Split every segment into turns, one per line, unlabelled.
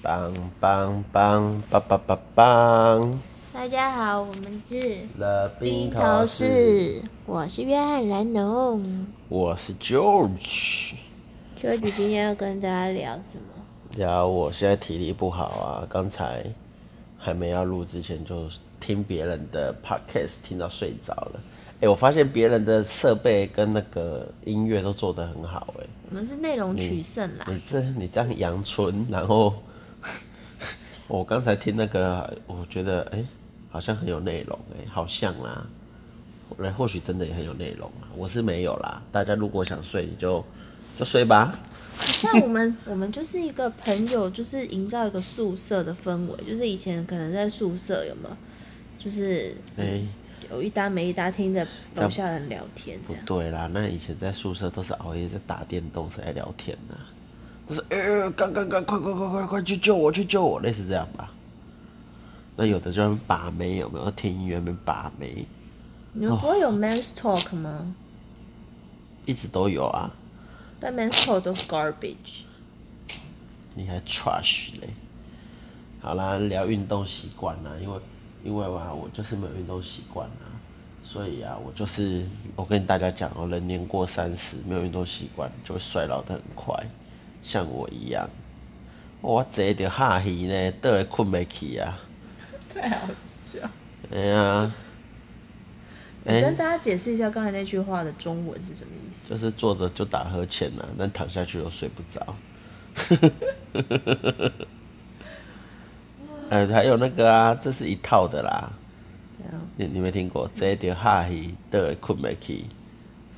棒棒棒棒棒棒棒！
大家好，我们是
了冰头士，
我是约翰兰农，
我是 George。
George 今天要跟大家聊什么？
聊我现在体力不好啊，刚才还没要录之前就听别人的 podcast 听到睡着了。哎、欸，我发现别人的设备跟那个音乐都做得很好、欸，哎。
我们是内容取胜啦。
你这你这样阳春，然后我刚才听那个，我觉得哎、欸，好像很有内容，哎，好像啦。来，或许真的也很有内容啊。我是没有啦。大家如果想睡，你就就睡吧。
像我们，我们就是一个朋友，就是营造一个宿舍的氛围，就是以前可能在宿舍有没有？就是哎。欸有一搭没一搭听着楼下人聊天，
不对啦。那以前在宿舍都是熬夜在打电动，谁来聊天呢？都是呃，赶赶赶，快快快快快去救我，去救我，类似这样吧。那有的就把妹，有没有听音乐没把妹？
你们不会有 men's talk 吗？哦，
一直都有啊。
但 men's talk 都是 garbage。
你还 trash 嘞？好啦，聊运动习惯啦，因为。因为啊，我就是没有运动习惯啊，所以啊，我就是我跟大家讲哦，人年过三十，没有运动习惯就会衰老的很快，像我一样。我坐着哈戏呢，倒来困不起啊。
太好笑。
哎呀，
你跟大家解释一下刚才那句话的中文是什么意思？
就是坐着就打呵欠呐，但躺下去又睡不着。呃，还有那个啊，这是一套的啦。你你没听过？这条哈气的困不起，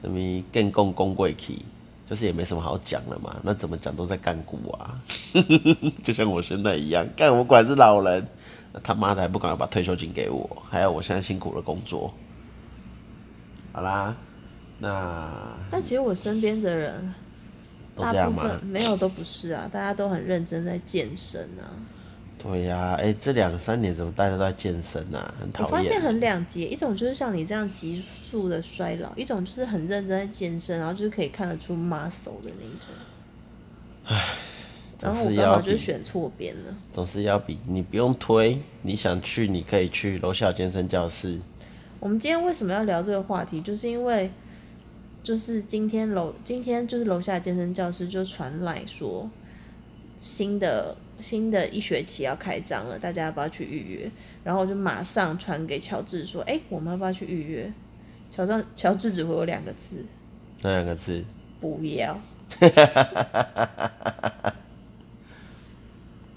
什么更公公贵气，就是也没什么好讲的嘛。那怎么讲都在干股啊，就像我现在一样，干我管是老人，他妈的还不赶快把退休金给我，还有我现在辛苦的工作。好啦，那
但其实我身边的人，大部分没有都不是啊，大家都很认真在健身啊。
对呀、啊，哎、欸，这两三年怎么大家都在健身啊？很讨厌。
我发现很两极，一种就是像你这样急速的衰老，一种就是很认真在健身，然后就是可以看得出 muscle 的那一种。唉，然后我刚好就选错边了。
总是要比，你不用推，你想去你可以去楼下健身教室。
我们今天为什么要聊这个话题？就是因为，就是今天楼今天就是楼下健身教室就传来说新的。新的一学期要开张了，大家要不要去预约？然后我就马上传给乔治说：“哎、欸，我们要不要去预约？”乔治乔治只回我两个字，
那两个字？
不要。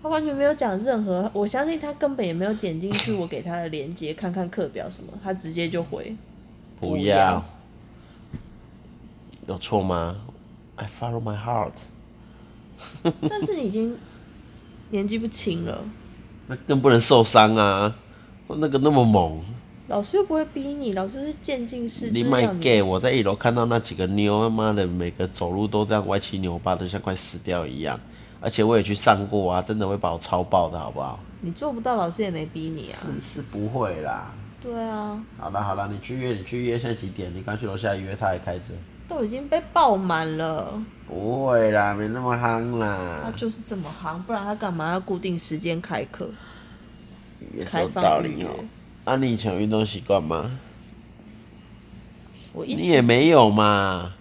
他完全没有讲任何，我相信他根本也没有点进去我给他的链接看看课表什么，他直接就回
不要。不要有错吗？I follow my heart。
但是你已经。年纪不轻了，
那更不能受伤啊！那个那么猛，
老师又不会逼你，老师是渐进式。
你卖 gay，我在一楼看到那几个妞，他妈的每个走路都这样歪七扭八，都像快死掉一样。而且我也去上过啊，真的会把我超爆的，好不好？
你做不到，老师也没逼你啊。
是是不会啦。
对啊。
好了好了，你去约，你去约，现在几点？你刚去楼下约，他还开着。
都已经被爆满了。
不会啦，没那么夯啦。
他就是这么夯，不然他干嘛要固定时间开课？
也是有道理哦。啊，你以前有运动习惯吗？
我一
你也没有嘛？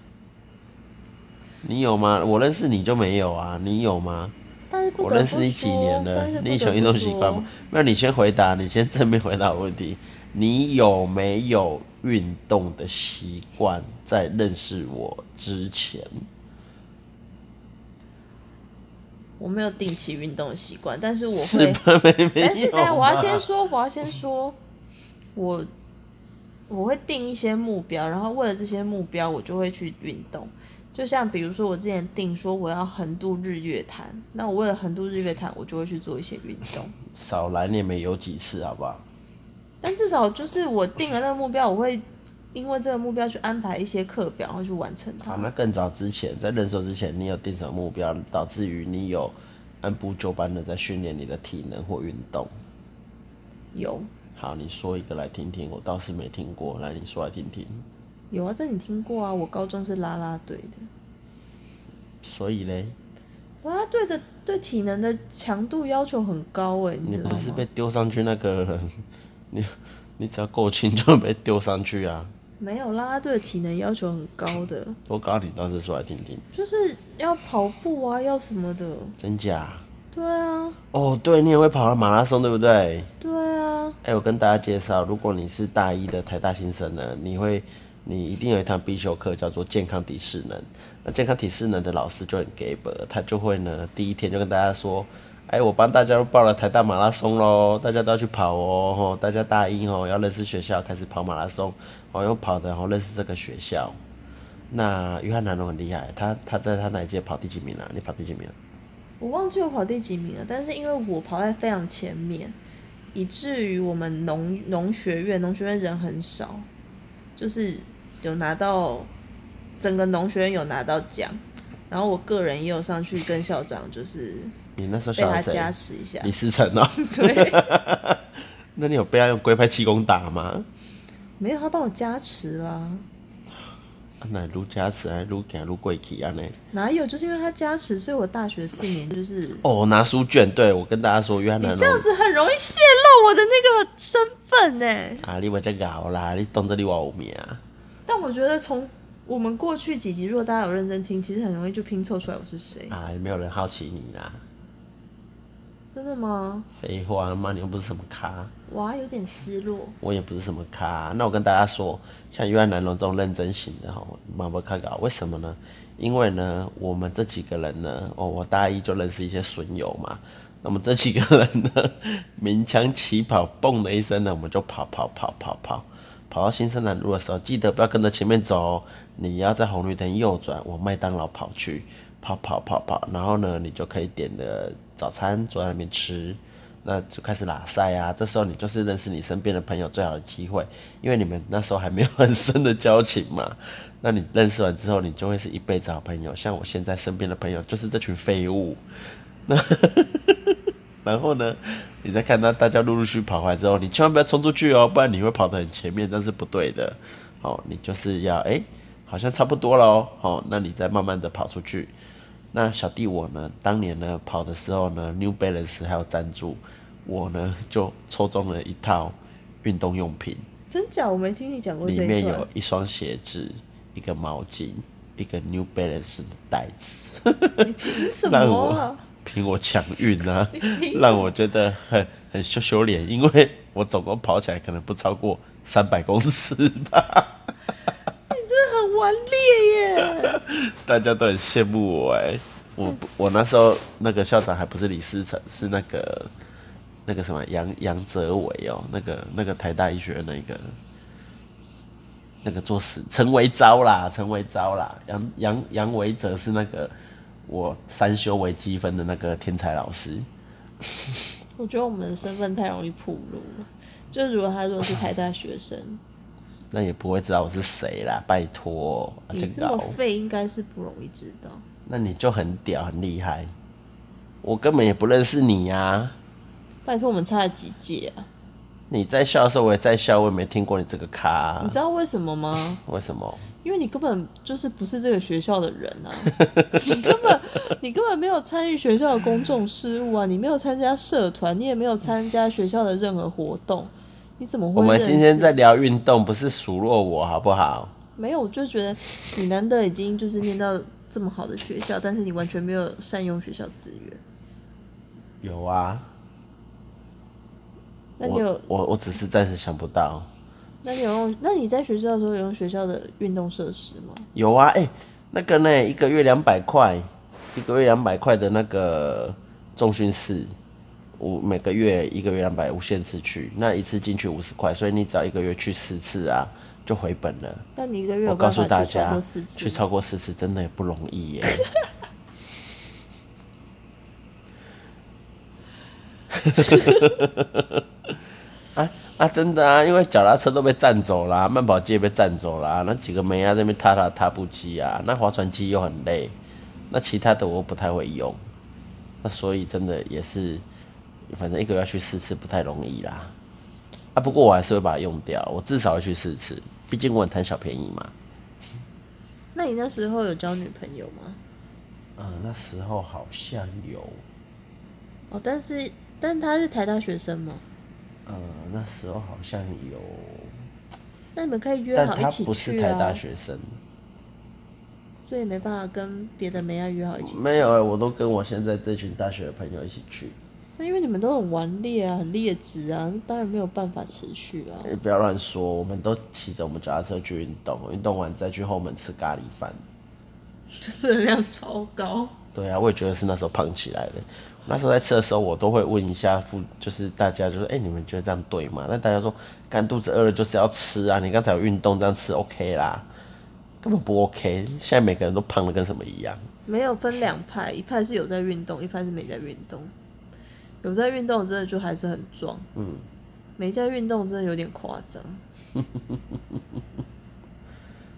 你有吗？我认识你就没有啊？你有吗？
但是不
不我认识你几年了？你以前有运动习惯吗？那你先回答，你先正面回答我问题。你有没有运动的习惯？在认识我之前，
我没有定期运动的习惯，但是我会。是但是，但我要先说，我要先说，我我会定一些目标，然后为了这些目标，我就会去运动。就像比如说，我之前定说我要横渡日月潭，那我为了横渡日月潭，我就会去做一些运动。
少来你们有几次，好不好？
但至少就是我定了那个目标，我会因为这个目标去安排一些课表，然后去完成它。
好，那更早之前，在认识之前，你有定什么目标，导致于你有按部就班的在训练你的体能或运动？
有。
好，你说一个来听听，我倒是没听过，来你说来听听。
有啊，这你听过啊？我高中是啦啦队的。
所以嘞？
啦啦队的对体能的强度要求很高哎，
你不是被丢上去那个人，你你只要够轻就被丢上去啊。
没有啦啦队的体能要求很高的。
多高？你倒是说来听听。
就是要跑步啊，要什么的。
真假？
对啊。
哦，对，你也会跑马拉松，对不对？
对啊。哎、
欸，我跟大家介绍，如果你是大一的台大新生呢，你会，你一定有一堂必修课叫做健康体适能。那健康体适能的老师就很给本，他就会呢，第一天就跟大家说。哎、我帮大家都报了台大马拉松喽，大家都要去跑哦，吼，大家大一哦要认识学校，开始跑马拉松，哦，用跑的然后认识这个学校。那约翰南龙很厉害，他他在他哪一届跑第几名啊？你跑第几名啊？
我忘记我跑第几名了，但是因为我跑在非常前面，以至于我们农农学院农学院人很少，就是有拿到整个农学院有拿到奖，然后我个人也有上去跟校长就是。
你那时候被他
加持一下，
李思成哦。
对。
那你有被他用龟派气功打吗？
没有，他帮我加持啦。
啊，那如加持还愈行愈过去啊？呢？
哪有？就是因为他加持，所以我大学四年就是。
哦，拿书卷，对我跟大家说，约翰南。
你这样子很容易泄露我的那个身份呢。
啊，你话这搞啦，你当着你话有名。
但我觉得从我们过去几集，如果大家有认真听，其实很容易就拼凑出来我是谁。
啊，没有人好奇你啦。
真的吗？
废话妈，你又不是什么咖。
哇，有点失落。
我也不是什么咖。那我跟大家说，像约翰南龙这种认真型的哈，马不卡搞。为什么呢？因为呢，我们这几个人呢，哦，我大一就认识一些损友嘛。那么这几个人呢，鸣枪起跑，嘣的一声呢，我们就跑跑跑跑跑，跑到新生南路的时候，记得不要跟着前面走，你要在红绿灯右转，往麦当劳跑去，跑跑跑跑，然后呢，你就可以点的。早餐坐在那边吃，那就开始拉塞啊。这时候你就是认识你身边的朋友最好的机会，因为你们那时候还没有很深的交情嘛。那你认识完之后，你就会是一辈子好朋友。像我现在身边的朋友就是这群废物。那 然后呢，你再看到大家陆陆续续跑回来之后，你千万不要冲出去哦，不然你会跑得很前面，那是不对的。好，你就是要哎、好像差不多了哦。好，那你再慢慢的跑出去。那小弟我呢，当年呢跑的时候呢，New Balance 还有赞助，我呢 就抽中了一套运动用品。
真假？我没听你讲过这一。
里面有一双鞋子，一个毛巾，一个 New Balance 的袋子。
你凭什么啊？
凭我强运啊！让我觉得很很羞羞脸，因为我总共跑起来可能不超过三百公尺吧。
玩劣耶！
大家都很羡慕我哎，我我那时候那个校长还不是李思成，是那个那个什么杨杨泽伟哦，那个那个台大医学院那个那个做事陈维昭啦，陈维昭啦，杨杨杨维泽是那个我三修为积分的那个天才老师。
我觉得我们的身份太容易暴露了，就如果他如果是台大学生。
那也不会知道我是谁啦，拜托。
你这么废，应该是不容易知道。
那你就很屌，很厉害。我根本也不认识你呀、啊。
拜托，我们差了几届啊？
你在校的时候，我也在校，我也没听过你这个咖、啊。
你知道为什么吗？
为什么？
因为你根本就是不是这个学校的人啊！你根本你根本没有参与学校的公众事务啊！你没有参加社团，你也没有参加学校的任何活动。你怎么会？
我们今天在聊运动，不是数落我好不好？
没有，我就觉得你难得已经就是念到这么好的学校，但是你完全没有善用学校资源。
有啊。
那你有？
我我，我只是暂时想不到。
那你有用？那你在学校的时候有用学校的运动设施吗？
有啊，哎、欸，那个呢，一个月两百块，一个月两百块的那个重训室。我每个月一个月两百无限次去，那一次进去五十块，所以你只要一个月去四次啊，就回本了。
那你一个月有办法去超过四次？
去超过四次真的也不容易耶。啊啊，真的啊，因为脚踏车都被占走了，慢跑机也被占走了，那几个妹啊在那边踏踏踏步机啊，那划船机又很累，那其他的我不太会用，那所以真的也是。反正一个月要去四次不太容易啦，啊，不过我还是会把它用掉，我至少要去四次，毕竟我很贪小便宜嘛。
那你那时候有交女朋友吗？
嗯，那时候好像有，
哦，但是但他是台大学生吗？
嗯，那时候好像有。
那你们可以约好一起去啊。
他不是台大学生，
所以没办法跟别的妹啊约好一起去。
没有哎、欸，我都跟我现在这群大学的朋友一起去。
那因为你们都很顽劣啊，很劣质啊，当然没有办法持续啊。
你不要乱说，我们都骑着我们脚踏车去运动，运动完再去后门吃咖喱饭。
就是热量超高。
对啊，我也觉得是那时候胖起来的。那时候在吃的时候，我都会问一下附，就是大家就说，哎、欸，你们觉得这样对吗？那大家说，干肚子饿了就是要吃啊，你刚才有运动，这样吃 OK 啦，根本不 OK。现在每个人都胖的跟什么一样。
没有分两派，一派是有在运动，一派是没在运动。有在运动真的就还是很壮，嗯，没在运动真的有点夸张。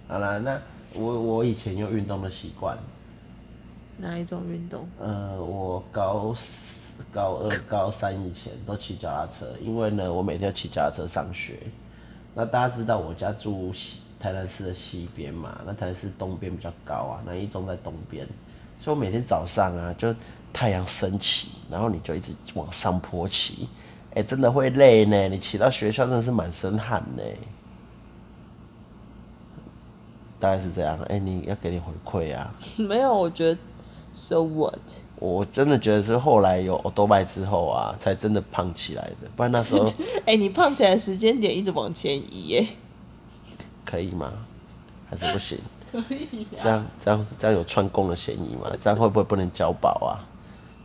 好啦，那我我以前有运动的习惯。
哪一种运动？
呃，我高高二、高三以前都骑脚踏车，因为呢，我每天要骑脚踏车上学。那大家知道我家住西台南市的西边嘛？那台南市东边比较高啊，南一中在东边，所以我每天早上啊，就太阳升起，然后你就一直往上坡骑，哎、欸，真的会累呢。你骑到学校真的是满身汗呢。大概是这样，哎、欸，你要给点回馈啊。
没有，我觉得。So what？
我真的觉得是后来有欧多拜之后啊，才真的胖起来的。不然那时候，
哎、欸，你胖起来的时间点一直往前移耶，
可以吗？还是不行？
可以、啊。
这样这样这样有串供的嫌疑吗？这样会不会不能交保啊？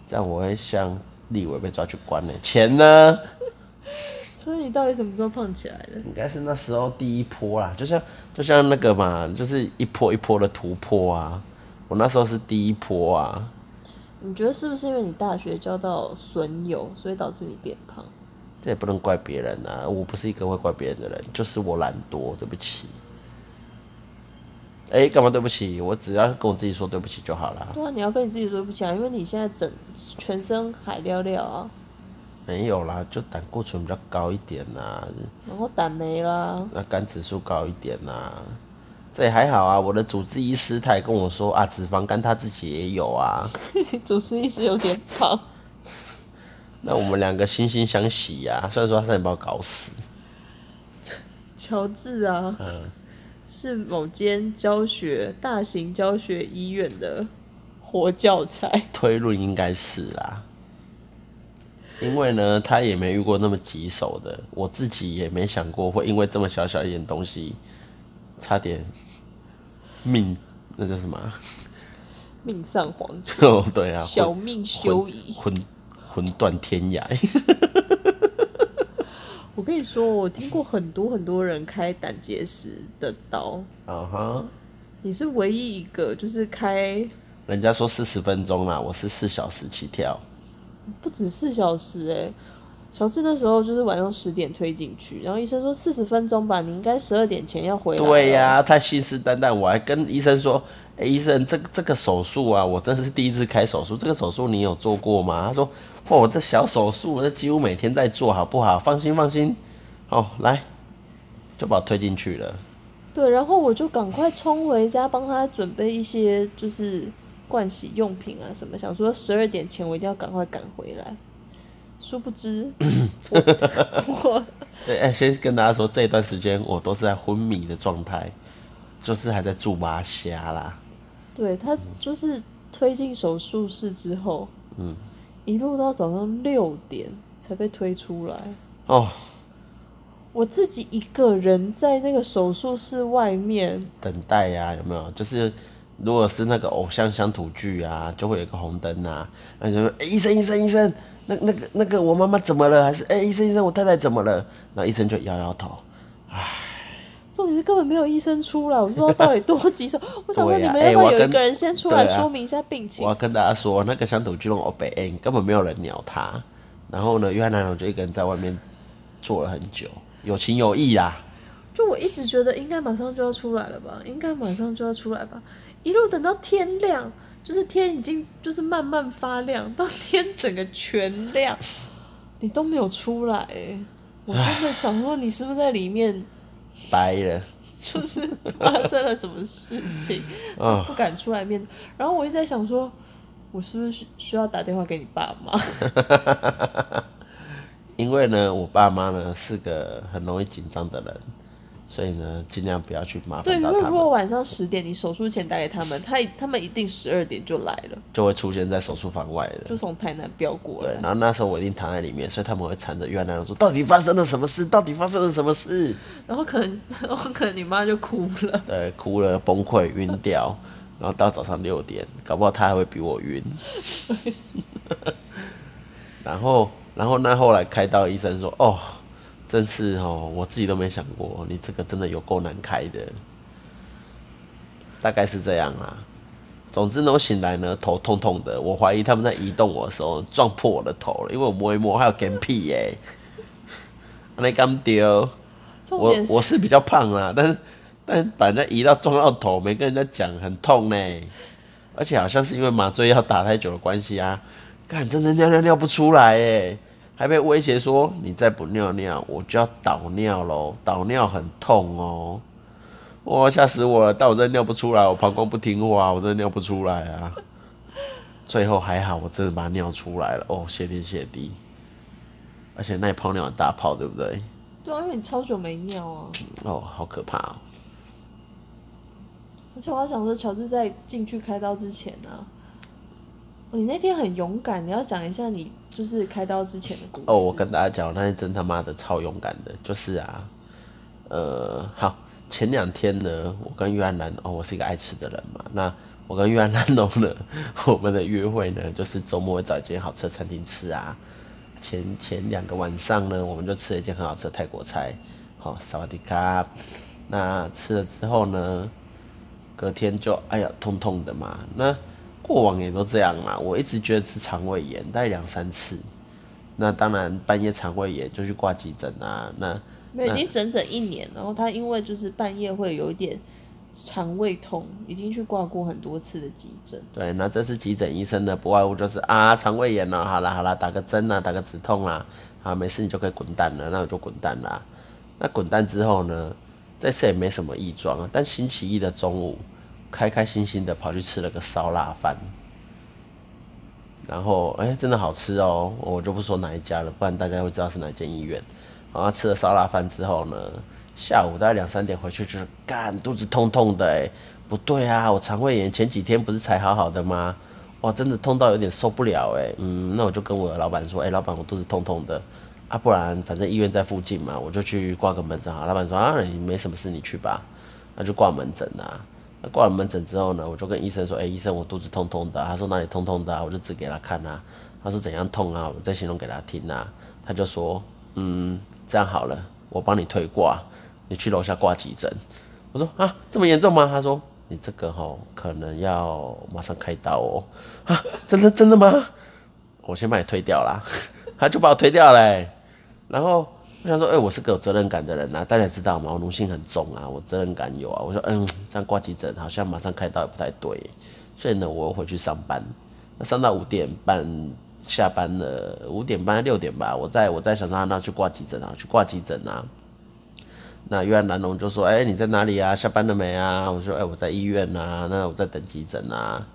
这样我会像立委被抓去关呢。钱呢？
所以你到底什么时候胖起来的？
应该是那时候第一波啦，就像就像那个嘛，就是一波一波的突破啊。我那时候是第一波啊！
你觉得是不是因为你大学交到损友，所以导致你变胖？
这也不能怪别人啊！我不是一个会怪别人的人，就是我懒惰，对不起。哎、欸，干嘛对不起？我只要跟我自己说对不起就好了。
对啊，你要跟你自己说对不起啊，因为你现在整全身海尿尿啊。
没有啦，就胆固醇比较高一点呐、啊。
然后胆没啦。
那肝指数高一点呐、啊。这也还好啊，我的主治医师他也跟我说啊，脂肪肝他自己也有啊。
主治医师有点胖。
那我们两个惺惺相惜呀、啊，虽然说他差点把我搞死。
乔治啊，嗯、是某间教学大型教学医院的活教材。
推论应该是啦，因为呢，他也没遇过那么棘手的，我自己也没想过会因为这么小小一点东西。差点命，那叫什么？
命丧黄泉。
哦，对啊，
小命休矣，
魂魂断天涯。
我跟你说，我听过很多很多人开胆结石的刀。啊哈！你是唯一一个，就是开。
人家说四十分钟啦，我是四小时起跳。
不止四小时哎、欸。乔治那时候就是晚上十点推进去，然后医生说四十分钟吧，你应该十二点前要回来。
对呀、啊，他信誓旦旦，我还跟医生说：“哎、欸，医生，这这个手术啊，我真的是第一次开手术，这个手术你有做过吗？”他说：“哦，这小手术，我这几乎每天在做，好不好？放心，放心。哦，来，就把我推进去了。”
对，然后我就赶快冲回家，帮他准备一些就是盥洗用品啊什么，想说十二点前我一定要赶快赶回来。殊不知，我，我
这哎、欸，先跟大家说，这段时间我都是在昏迷的状态，就是还在住麻虾啦。
对，他就是推进手术室之后，嗯，一路到早上六点才被推出来。哦，我自己一个人在那个手术室外面
等待呀、啊，有没有？就是如果是那个偶像乡土剧啊，就会有一个红灯啊，那就说：“哎、欸，医生，医生，医生。”那那个那个我妈妈怎么了？还是哎、欸、医生医生我太太怎么了？然后医生就摇摇头，唉，
重点是根本没有医生出来，我不知道到底多棘手。我想问你们要不要有一个人先出来说明一下病情？
我要跟大家说，那个乡土巨龙欧北，哎，根本没有人鸟他。然后呢，约翰南侬就一个人在外面坐了很久，有情有义啦。
就我一直觉得应该马上就要出来了吧，应该马上就要出来吧，一路等到天亮。就是天已经就是慢慢发亮，到天整个全亮，你都没有出来，我真的想说你是不是在里面
白了？
就是发生了什么事情，不敢出来面。然后我一直在想说，我是不是需要打电话给你爸妈？
因为呢，我爸妈呢是个很容易紧张的人。所以呢，尽量不要去麻烦到他们。对，
如果晚上十点你手术前打给他们，他他们一定十二点就来了，
就会出现在手术房外的，
就从台南飙过来。
对，然后那时候我一定躺在里面，所以他们会缠着约翰南侬说：“到底发生了什么事？到底发生了什么事？”
然后可能，然后可能你妈就哭了，
对，哭了，崩溃，晕掉，然后到早上六点，搞不好他还会比我晕。然后，然后那后来开刀，医生说：“哦。”真是哦，我自己都没想过，你这个真的有够难开的，大概是这样啦。总之呢，我醒来呢，头痛痛的，我怀疑他们在移动我的时候撞破我的头了，因为我摸一摸还有干屁耶。那刚丢，我我是比较胖啦，但是但是把人家移到撞到头，没跟人家讲很痛呢，而且好像是因为麻醉药打太久的关系啊，看真的尿尿尿不出来哎。还被威胁说，你再不尿尿，我就要倒尿喽！倒尿很痛哦，哇，吓死我了！但我真的尿不出来，我膀胱不听话，我真的尿不出来啊。最后还好，我真的把它尿出来了哦，谢天谢地。而且那一泡尿很大泡，对不对？
对啊，因为你超久没尿啊。
哦，好可怕哦。
而且我还想说，乔治在进去开刀之前呢、啊，你那天很勇敢，你要讲一下你。就是开刀之前的故事
哦，我跟大家讲，那是真他妈的超勇敢的。就是啊，呃，好，前两天呢，我跟约翰南哦，我是一个爱吃的人嘛。那我跟约翰南侬呢，我们的约会呢，就是周末会找一间好吃的餐厅吃啊。前前两个晚上呢，我们就吃了一间很好吃的泰国菜，好萨瓦迪卡。那吃了之后呢，隔天就哎呀痛痛的嘛。那过往也都这样嘛，我一直觉得是肠胃炎，大概两三次。那当然半夜肠胃炎就去挂急诊啊。那
没有，已经整整一年，然后他因为就是半夜会有一点肠胃痛，已经去挂过很多次的急诊。
对，那这次急诊医生呢，不外乎就是啊肠胃炎了，好啦好啦，打个针啊，打个止痛啊，好没事你就可以滚蛋了，那我就滚蛋啦。那滚蛋之后呢，这次也没什么异状啊，但星期一的中午。开开心心的跑去吃了个烧腊饭，然后哎、真的好吃哦，我就不说哪一家了，不然大家会知道是哪间医院。然后吃了烧腊饭之后呢，下午大概两三点回去就是干肚子痛痛的哎，不对啊，我肠胃炎前几天不是才好好的吗？哇，真的痛到有点受不了哎，嗯，那我就跟我的老板说，哎、老板我肚子痛痛的啊，不然反正医院在附近嘛，我就去挂个门诊好。老板说啊，你没什么事你去吧，那就挂门诊啊。那挂完门诊之后呢，我就跟医生说：“哎、欸，医生，我肚子痛痛的。”他说：“哪里痛痛的、啊？”我就指给他看啊。他说：“怎样痛啊？”我再形容给他听啊。他就说：“嗯，这样好了，我帮你退挂，你去楼下挂急诊。”我说：“啊，这么严重吗？”他说：“你这个吼可能要马上开刀哦。”啊，真的真的吗？我先把你推掉啦。他就把我推掉嘞、然后。我想说，哎、我是个有责任感的人呐、啊，大家知道吗？我奴性很重啊，我责任感有啊。我说，嗯，这样挂急诊好像马上开刀也不太对，所以呢，我回去上班，那上到五点半下班了，五点半六点吧，我在我在想说，那去挂急诊啊，去挂急诊啊。那约翰南侬就说，哎、你在哪里啊？下班了没啊？我说，哎、我在医院啊，那我在等急诊啊。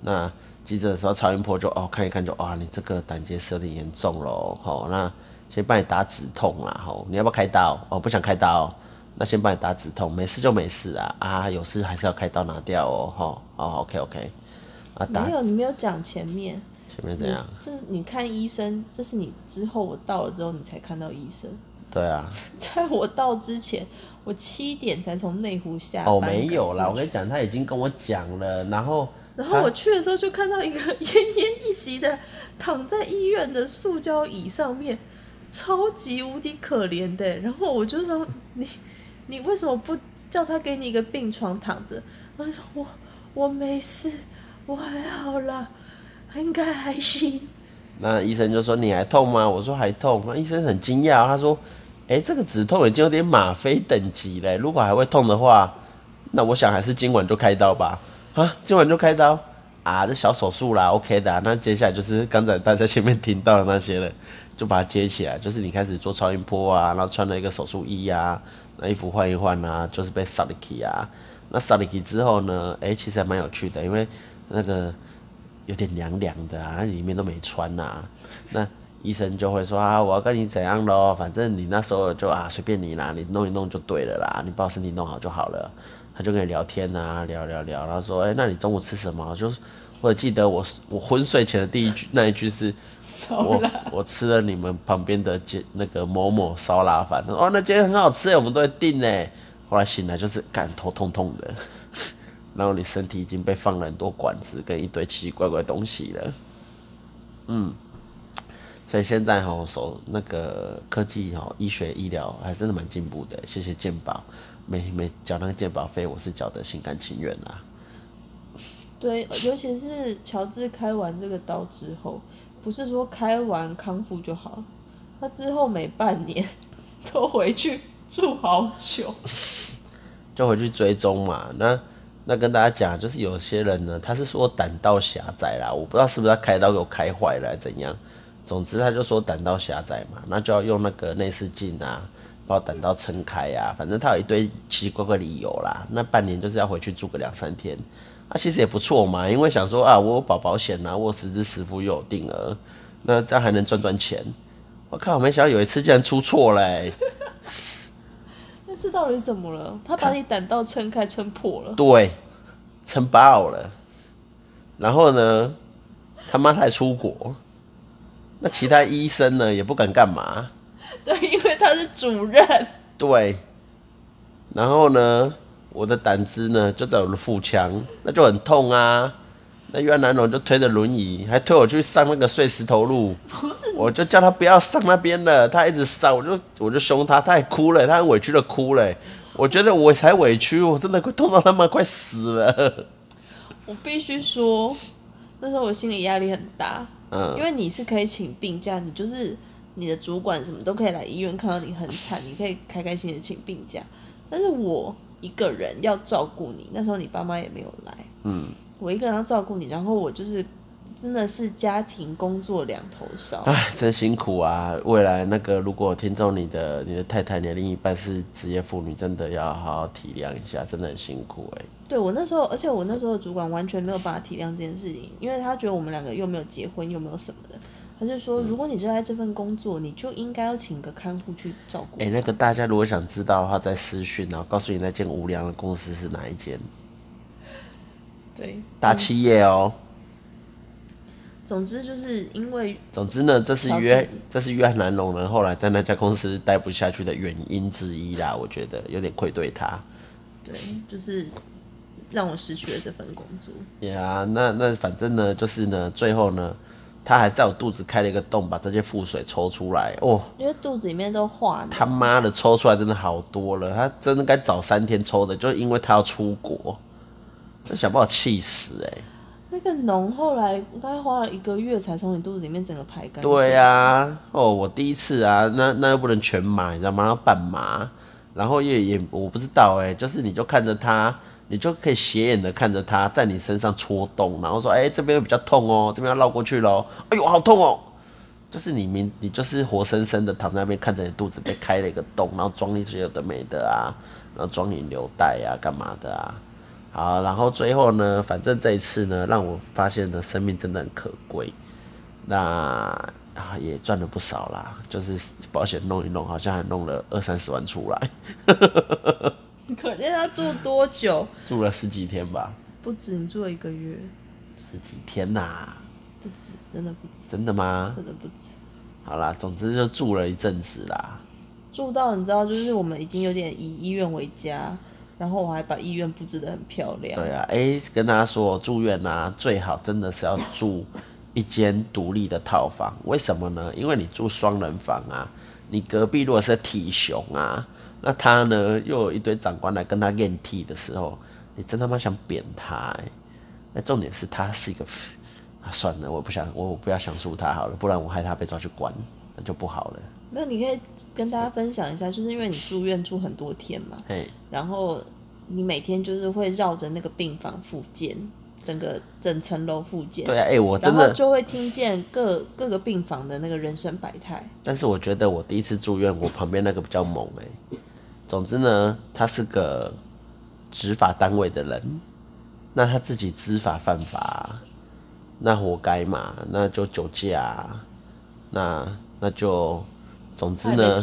那急诊的时候，超音波就哦看一看就，啊，你这个胆结石有点严重喽，好那。先帮你打止痛啦，吼，你要不要开刀？哦，不想开刀，那先帮你打止痛，没事就没事啊，啊，有事还是要开刀拿掉哦，吼，哦，OK OK，
啊，没有，你没有讲前面，
前面怎样？
这是你看医生，这是你之后我到了之后你才看到医生。
对啊，
在我到之前，我七点才从内湖下班。
哦，没有啦，我跟你讲，他已经跟我讲了，然后，
然后我去的时候就看到一个 奄奄一息的躺在医院的塑胶椅上面。超级无敌可怜的，然后我就说你，你为什么不叫他给你一个病床躺着？他说我我没事，我还好啦，应该还行。
那医生就说你还痛吗？我说还痛。那医生很惊讶，他说，哎，这个止痛已经有点吗啡等级了，如果还会痛的话，那我想还是今晚就开刀吧。啊，今晚就开刀啊？这小手术啦，OK 的。那接下来就是刚才大家前面听到的那些了。就把它接起来，就是你开始做超音波啊，然后穿了一个手术衣啊，那衣服换一换啊，就是被扫进去啊。那扫进去之后呢，诶、其实还蛮有趣的，因为那个有点凉凉的啊，那里面都没穿呐、啊。那医生就会说啊，我要跟你怎样喽？反正你那时候就啊，随便你啦，你弄一弄就对了啦，你把我身体弄好就好了。他就跟你聊天啊，聊聊聊，然后说，哎、欸，那你中午吃什么？就是我记得我我昏睡前的第一句那一句是，我我吃了你们旁边的那个某某烧腊饭。哦，那今天很好吃，我们都会订呢。后来醒来就是感头痛痛的，然后你身体已经被放了很多管子跟一堆奇奇怪怪东西了。嗯，所以现在哈，手那个科技哈，医学医疗还真的蛮进步的。谢谢健保。没没缴那个健保费，我是缴的心甘情愿啦。
对，尤其是乔治开完这个刀之后，不是说开完康复就好，他之后每半年 都回去住好久，
就回去追踪嘛。那那跟大家讲，就是有些人呢，他是说胆道狭窄啦，我不知道是不是他开刀给我开坏了，怎样。总之他就说胆道狭窄嘛，那就要用那个内视镜啊。把胆道撑开呀、啊，反正他有一堆奇奇怪怪理由啦。那半年就是要回去住个两三天，啊，其实也不错嘛，因为想说啊，我有保保险呐，我实支实付又有定额，那这样还能赚赚钱。我靠，没想到有一次竟然出错嘞、欸！
那次到底怎么了？他把你胆道撑开撑破了？
对，撑爆了。然后呢，他妈还出国，那其他医生呢也不敢干嘛。
对，因为他是主任。
对，然后呢，我的胆汁呢就在我的腹腔，那就很痛啊。那越南人就推着轮椅，还推我去上那个碎石头路。我就叫他不要上那边了，他一直上，我就我就凶他，他还哭了，他很委屈的哭了。我觉得我才委屈，我真的快痛到他妈快死了。
我必须说，那时候我心理压力很大，嗯，因为你是可以请病假，你就是。你的主管什么都可以来医院看到你很惨，你可以开开心心的请病假。但是我一个人要照顾你，那时候你爸妈也没有来，嗯，我一个人要照顾你，然后我就是真的是家庭工作两头烧，
哎，真辛苦啊！未来那个如果听众你的你的太太、你的另一半是职业妇女，真的要好好体谅一下，真的很辛苦哎、欸。
对我那时候，而且我那时候的主管完全没有办法体谅这件事情，因为他觉得我们两个又没有结婚，又没有什么的。他就说，如果你热爱这份工作，嗯、你就应该要请个看护去照顾。哎、
欸，那个大家如果想知道的话，在私讯，然后告诉你那间无良的公司是哪一间。
对，
大企业哦。
总之就是因为，
总之呢，这是约，这是约南龙人后来在那家公司待不下去的原因之一啦。我觉得有点愧对他。
对，就是让我失去了这份工作。
呀，那那反正呢，就是呢，最后呢。他还在我肚子开了一个洞，把这些腹水抽出来哦。
因为肚子里面都化了。
他妈的，抽出来真的好多了。他真的该早三天抽的，就因为他要出国，这想把我气死哎、欸。
那个脓后来大概花了一个月才从你肚子里面整个排干净。
对呀、啊，哦，我第一次啊，那那又不能全麻，你知道吗？要半麻，然后也也我不知道哎、欸，就是你就看着他。你就可以斜眼的看着他在你身上戳洞，然后说：“哎、这边比较痛哦，这边要绕过去喽。”哎呦，好痛哦！就是你明，你就是活生生的躺在那边看着你肚子被开了一个洞，然后装一些有的没的啊，然后装你流带啊，干嘛的啊？好，然后最后呢，反正这一次呢，让我发现的生命真的很可贵，那啊也赚了不少啦，就是保险弄一弄，好像还弄了二三十万出来。
可见他住多久？
住了十几天吧。
不止，你住了一个月。
十几天呐、啊？
不止，真的不止。
真的吗？
真的不止。
好啦，总之就住了一阵子啦。
住到你知道，就是我们已经有点以医院为家，然后我还把医院布置的很漂亮。
对啊，哎、欸，跟大家说，住院啊，最好真的是要住一间独立的套房。为什么呢？因为你住双人房啊，你隔壁如果是体雄啊。那他呢，又有一堆长官来跟他验体的时候，你真他妈想扁他哎、欸！那重点是他是一个，啊算了，我不想，我不要想诉他好了，不然我害他被抓去关，那就不好了。
没有，你可以跟大家分享一下，就是因为你住院住很多天嘛，
嘿，
然后你每天就是会绕着那个病房复健，整个整层楼复健。
对啊，哎、欸，我真的
就会听见各各个病房的那个人生百态。
但是我觉得我第一次住院，我旁边那个比较猛哎、欸。总之呢，他是个执法单位的人，那他自己知法犯法，那活该嘛，那就酒驾，那那就，总之呢，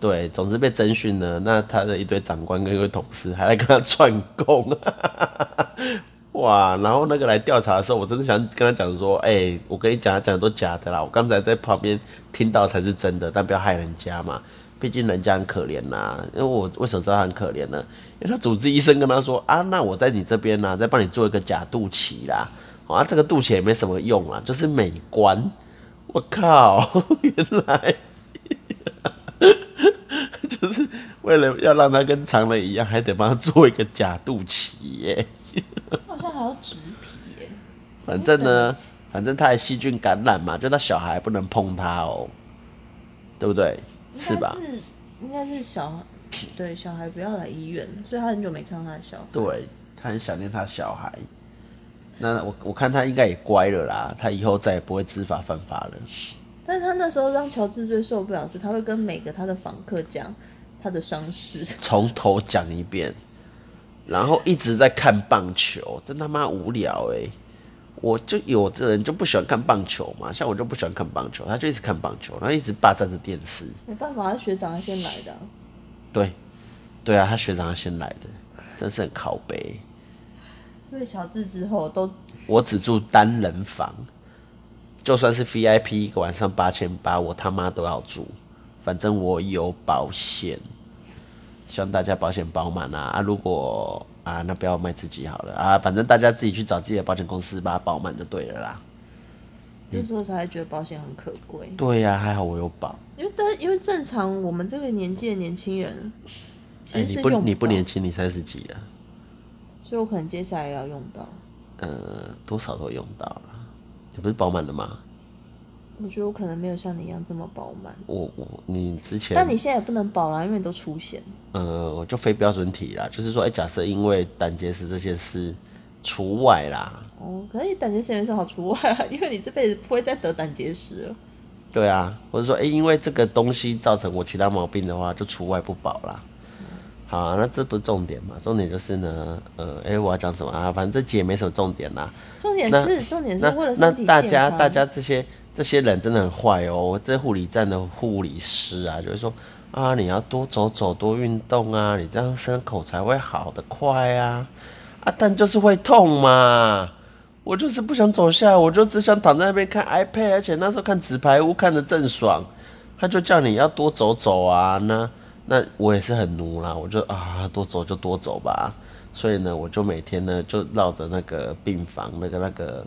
对，总之被侦讯了，那他的一堆长官跟一堆同事还来跟他串供，哇！然后那个来调查的时候，我真的想跟他讲说，哎、欸，我跟你讲，他讲的都假的啦，我刚才在旁边听到才是真的，但不要害人家嘛，毕竟人家很可怜呐。因为我为什么知道他很可怜呢？因为他主治医生跟他说啊，那我在你这边呢、啊，再帮你做一个假肚脐啦。啊，这个肚脐也没什么用啊，就是美观。我靠，原来 就是为了要让他跟常人一样，还得帮他做一个假肚脐耶。
好像还要植皮耶。
反正呢，反正他还细菌感染嘛，就他小孩不能碰他哦，对不对？是吧？
是，应该是小孩，对，小孩不要来医院，所以他很久没看到他的小孩。
对，他很想念他小孩。那我我看他应该也乖了啦，他以后再也不会知法犯法了。
但是他那时候让乔治最受不了的是，他会跟每个他的访客讲他的伤势，
从头讲一遍，然后一直在看棒球，真他妈无聊哎、欸！我就有的人就不喜欢看棒球嘛，像我就不喜欢看棒球，他就一直看棒球，然后一直霸占着电视。
没办法，他学长他先来的、啊。
对，对啊，他学长他先来的，真是很靠背。
所以乔治之后都，
我只住单人房，就算是 VIP 一个晚上八千八，我他妈都要住，反正我有保险，希望大家保险保满啊啊！如果啊，那不要卖自己好了啊，反正大家自己去找自己的保险公司把它保满就对了啦。
这时候才觉得保险很可贵。
嗯。对呀、啊，还好我有保。
因为但因为正常我们这个年纪的年轻人，其实是、
欸、你不你不年轻，你三十几了。
所以我可能接下来要用到，
呃，多少都用到了。你不是饱满的吗？
我觉得我可能没有像你一样这么饱满。
我我你之前，
但你现在也不能保啦，因为你都出险。
呃，我就非标准体啦，就是说，哎、欸，假设因为胆结石这件事除外啦。
哦，可是你胆结石没什么好除外啊，因为你这辈子不会再得胆结石了。
对啊，或者说，哎、欸，因为这个东西造成我其他毛病的话，就除外不保啦。好、啊，那这不是重点嘛？重点就是呢，呃，哎、欸，我要讲什么啊？反正这集也没什么重点啦。
重点是，重点是为了
身体健康。那大家，大家这些这些人真的很坏哦。这护理站的护理师啊，就是说啊，你要多走走，多运动啊，你这样伤口才会好得快啊。啊，但就是会痛嘛。我就是不想走下来，我就只想躺在那边看 iPad，而且那时候看纸牌屋看得正爽。他就叫你要多走走啊，那。那我也是很奴啦，我就啊多走就多走吧，所以呢，我就每天呢就绕着那个病房那个那个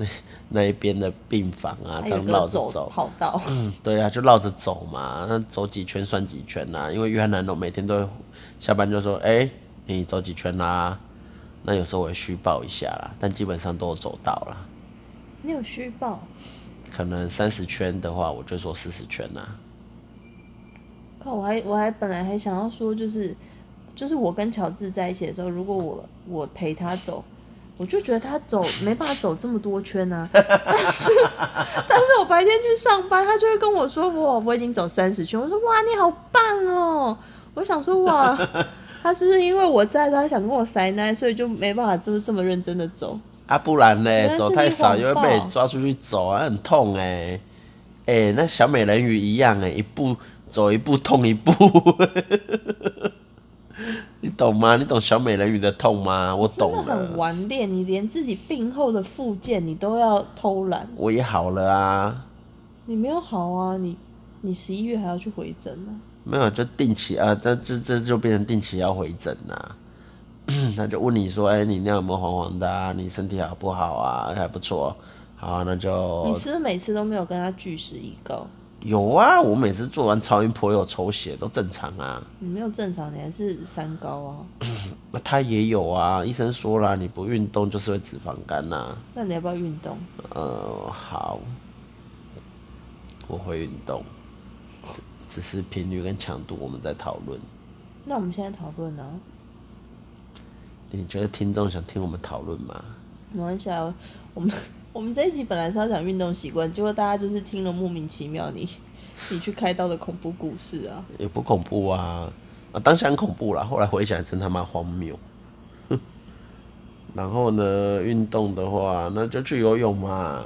那 那一边的病房啊，这样绕着走
跑道。
嗯，对啊，就绕着走嘛，那走几圈算几圈呐、啊？因为约翰南侬每天都会下班就说，哎、欸，你走几圈啦、啊？那有时候我会虚报一下啦，但基本上都有走到啦。
你有虚报？
可能三十圈的话，我就说四十圈呐、啊。
靠！我还我还本来还想要说，就是就是我跟乔治在一起的时候，如果我我陪他走，我就觉得他走没办法走这么多圈啊。但是 但是我白天去上班，他就会跟我说：“哇，我已经走三十圈。”我说：“哇，你好棒哦！”我想说：“哇，他是不是因为我在，他想跟我塞奶，所以就没办法就是这么认真的走？
啊，不然呢？走太少又会被抓出去走啊，很痛哎、欸！哎、欸，那小美人鱼一样哎、欸，一步。走一步痛一步，你懂吗？你懂小美人鱼的痛吗？我懂。真的
很顽劣，你连自己病后的复健你都要偷懒。
我也好了啊。
你没有好啊，你你十一月还要去回诊呢。
没有，就定期啊，这这这就变成定期要回诊呐。他就问你说：“哎、欸，你那有没有黄黄的啊？你身体好不好啊？还不错。好，那就。”
你是不是每次都没有跟他据实以告？
有啊，我每次做完超音波有抽血都正常啊。
你没有正常，你还是三高啊。
那他也有啊，医生说了，你不运动就是会脂肪肝呐、啊。
那你要不要运动？
呃，好，我会运动，只是频率跟强度我们在讨论。
那我们现在讨论呢？
你觉得听众想听我们讨论吗？
没关系啊，我们。我们这一集本来是要讲运动习惯，结果大家就是听了莫名其妙你 你去开刀的恐怖故事啊，
也不恐怖啊，啊当时很恐怖啦，后来回想真他妈荒谬。然后呢，运动的话，那就去游泳嘛。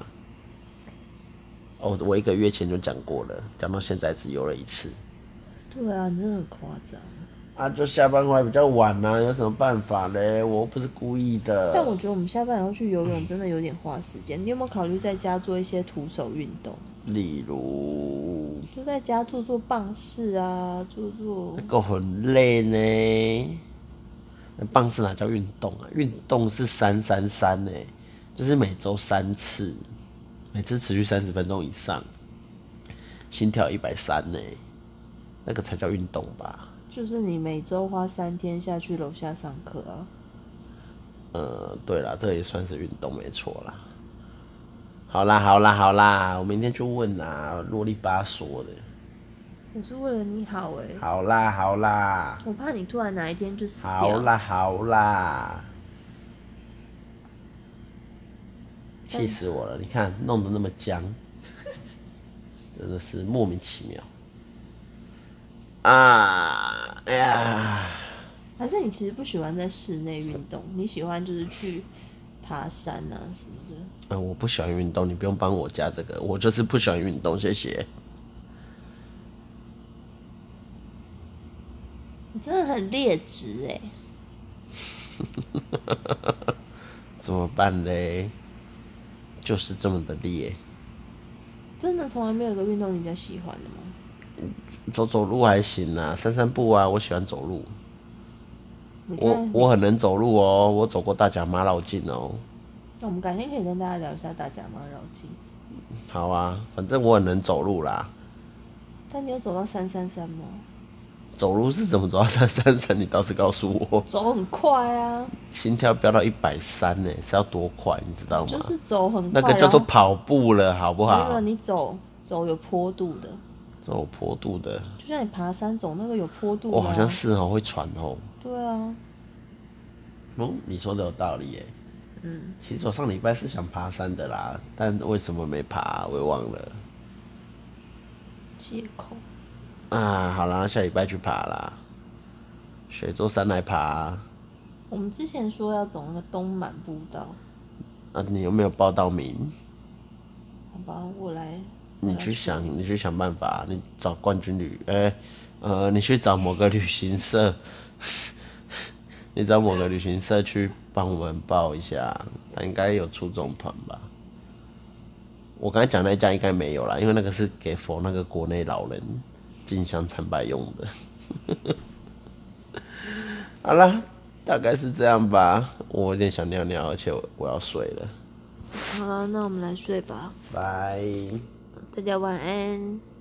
哦，我一个月前就讲过了，讲到现在只游了一次。
对啊，你真的很夸张。
啊，就下班回来比较晚呐、啊，有什么办法嘞？我又不是故意的。
但我觉得我们下班以后去游泳真的有点花时间。你有没有考虑在家做一些徒手运动？
例如，
就在家做做棒式啊，做做。
那个很累呢。那棒式哪叫运动啊？运动是三三三呢，就是每周三次，每次持续三十分钟以上，心跳一百三呢，那个才叫运动吧？
就是你每周花三天下去楼下上课啊。
呃，对啦，这也算是运动，没错啦。好啦，好啦，好啦，我明天就问啦，啰里吧嗦的。
我是为了你好哎、欸。
好啦好啦。
我怕你突然哪一天就死掉。
好啦好啦。气死我了！你看弄得那么僵，真的是莫名其妙。啊，哎呀。
还是你其实不喜欢在室内运动，你喜欢就是去爬山啊什么的。
嗯、呃，我不喜欢运动，你不用帮我加这个，我就是不喜欢运动，谢谢。
你真的很劣质哎！
怎么办嘞？就是这么的劣。
真的从来没有一个运动你比较喜欢的吗？
走走路还行啊，散散步啊，我喜欢走路。我我很能走路哦，我走过大甲妈绕境哦。
那我们改天可以跟大家聊一下大甲妈绕境。
好啊，反正我很能走路啦。
但你有走到三三三吗？
走路是怎么走到三三三？你倒是告诉我。
走很快啊！
心跳飙到一百三呢，是要多快？你知道吗？
就是走很快，
那个叫做跑步了，好不好？
那个你走走有坡度的，
走有坡度的，
就像你爬山走那个有坡度。
我好像是哦，会喘哦。
对啊。
嗯，你说的有道理耶。嗯。其实我上礼拜是想爬山的啦，但为什么没爬，我也忘了。
借口。
啊，好啦，下礼拜去爬啦，选一座山来爬。
我们之前说要走那个东满步道。
啊，你有没有报到名？
好吧，我来。
你去想，你去想办法，你找冠军旅，哎、欸，呃，你去找某个旅行社，你找某个旅行社去帮我们报一下，他应该有出这种团吧？我刚才讲那家应该没有啦，因为那个是给 for 那个国内老人。进香参拜用的，好啦，大概是这样吧。我有点想尿尿，而且我要睡了。
好了，那我们来睡吧。
拜，
大家晚安。